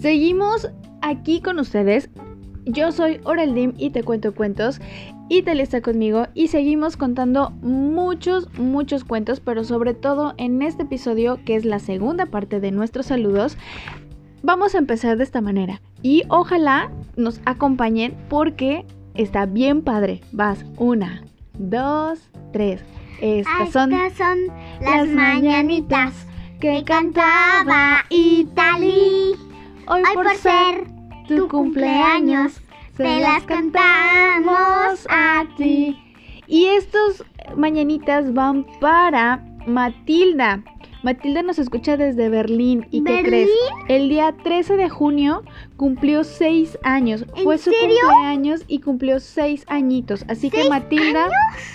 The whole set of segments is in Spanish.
Seguimos aquí con ustedes. Yo soy Oreldim y te cuento cuentos. Y Tali está conmigo y seguimos contando muchos, muchos cuentos, pero sobre todo en este episodio, que es la segunda parte de nuestros saludos, vamos a empezar de esta manera. Y ojalá nos acompañen porque está bien padre. Vas, una, dos, tres. Estas son, las mañanitas que cantaba Italy. Hoy, por, ser tu cumpleaños, te las cantamos a ti. Y estos mañanitas van para Matilda. Matilda nos escucha desde Berlín. ¿Y qué crees? El día 13 de junio cumplió seis años. Fue su cumpleaños y cumplió seis añitos. Así que Matilda,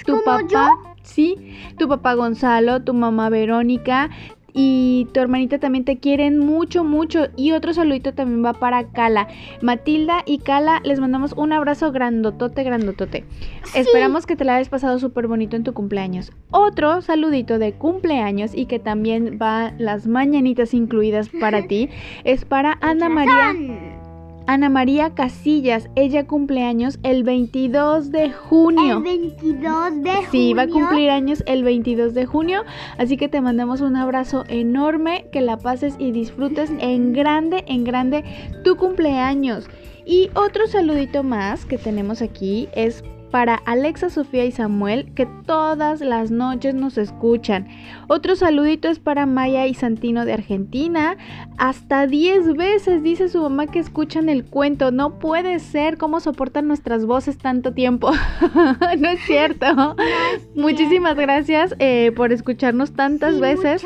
tu papá, sí, tu papá Gonzalo, tu mamá Verónica, y tu hermanita también te quieren mucho, mucho. Y otro saludito también va para Cala. Matilda y Cala, les mandamos un abrazo grandotote, grandotote. Esperamos que te la hayas pasado súper bonito en tu cumpleaños. Otro saludito de cumpleaños y que también va las mañanitas incluidas para ti es para Ana María. Ana María Casillas, ella cumple años el 22 de junio. El 22 de junio. Sí, va a cumplir años el 22 de junio, así que te mandamos un abrazo enorme, que la pases y disfrutes en grande, en grande tu cumpleaños. Y otro saludito más que tenemos aquí es para Alexa, Sofía y Samuel, que todas las noches nos escuchan. Otro saludito es para Maya y Santino de Argentina. Hasta 10 veces dice su mamá que escuchan el cuento. No puede ser cómo soportan nuestras voces tanto tiempo. no es cierto. Muchísimas gracias eh, por escucharnos tantas veces.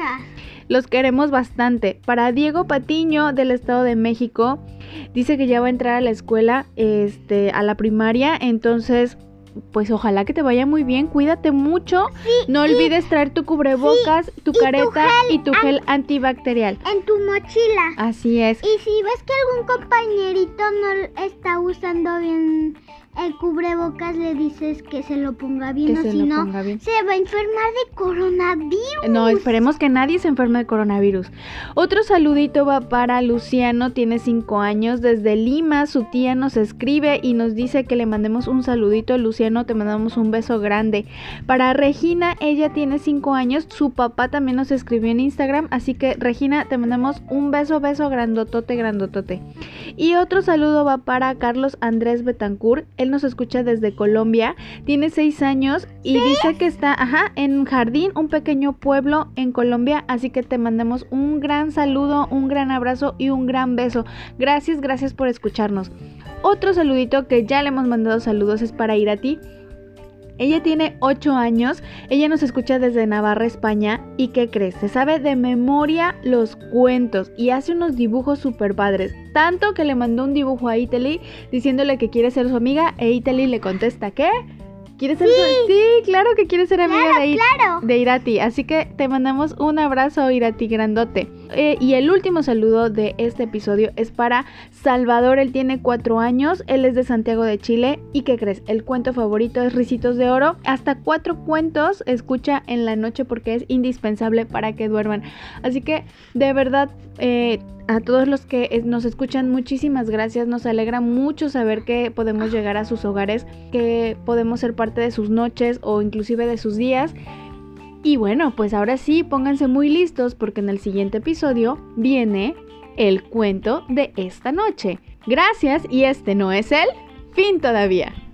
Los queremos bastante. Para Diego Patiño del Estado de México, dice que ya va a entrar a la escuela, este, a la primaria, entonces pues ojalá que te vaya muy bien, cuídate mucho. no olvides traer tu cubrebocas, tu careta y tu gel antibacterial. En tu mochila. Así es. Y si ves que algún compañerito no está usando bien el cubrebocas le dices que se lo ponga bien o si no se va a enfermar de coronavirus. No, esperemos que nadie se enferme de coronavirus. Otro saludito va para Luciano, tiene 5 años, desde Lima, su tía nos escribe y nos dice que le mandemos un saludito. Luciano, te mandamos un beso grande. Para Regina, ella tiene 5 años, su papá también nos escribió en Instagram, así que Regina, te mandamos un beso, beso grandotote, grandotote. Y otro saludo va para Carlos Andrés Betancourt él nos escucha desde Colombia, tiene seis años y dice que está, ajá, en Jardín, un pequeño pueblo en Colombia, así que te mandamos un gran saludo, un gran abrazo y un gran beso. Gracias, gracias por escucharnos. Otro saludito que ya le hemos mandado saludos es para ir a ti. Ella tiene 8 años, ella nos escucha desde Navarra, España. ¿Y qué crees? Se sabe de memoria los cuentos y hace unos dibujos súper padres. Tanto que le mandó un dibujo a Italy diciéndole que quiere ser su amiga e Italy le contesta ¿qué? ¿Quieres ser sí. sí, claro que quieres ser amiga de, de, Irati. Así que te mandamos un abrazo, Irati, grandote. Eh, y el último saludo de este episodio es para Salvador. Él tiene cuatro años. Él es de Santiago de Chile. ¿Y qué crees? El cuento favorito es Ricitos de Oro. Hasta cuatro cuentos escucha en la noche porque es indispensable para que duerman. Así que de verdad. Eh, a todos los que nos escuchan, muchísimas gracias. Nos alegra mucho saber que podemos llegar a sus hogares, que podemos ser parte de sus noches o inclusive de sus días. Y bueno, pues ahora sí, pónganse muy listos porque en el siguiente episodio viene el cuento de esta noche. Gracias y este no es el fin todavía.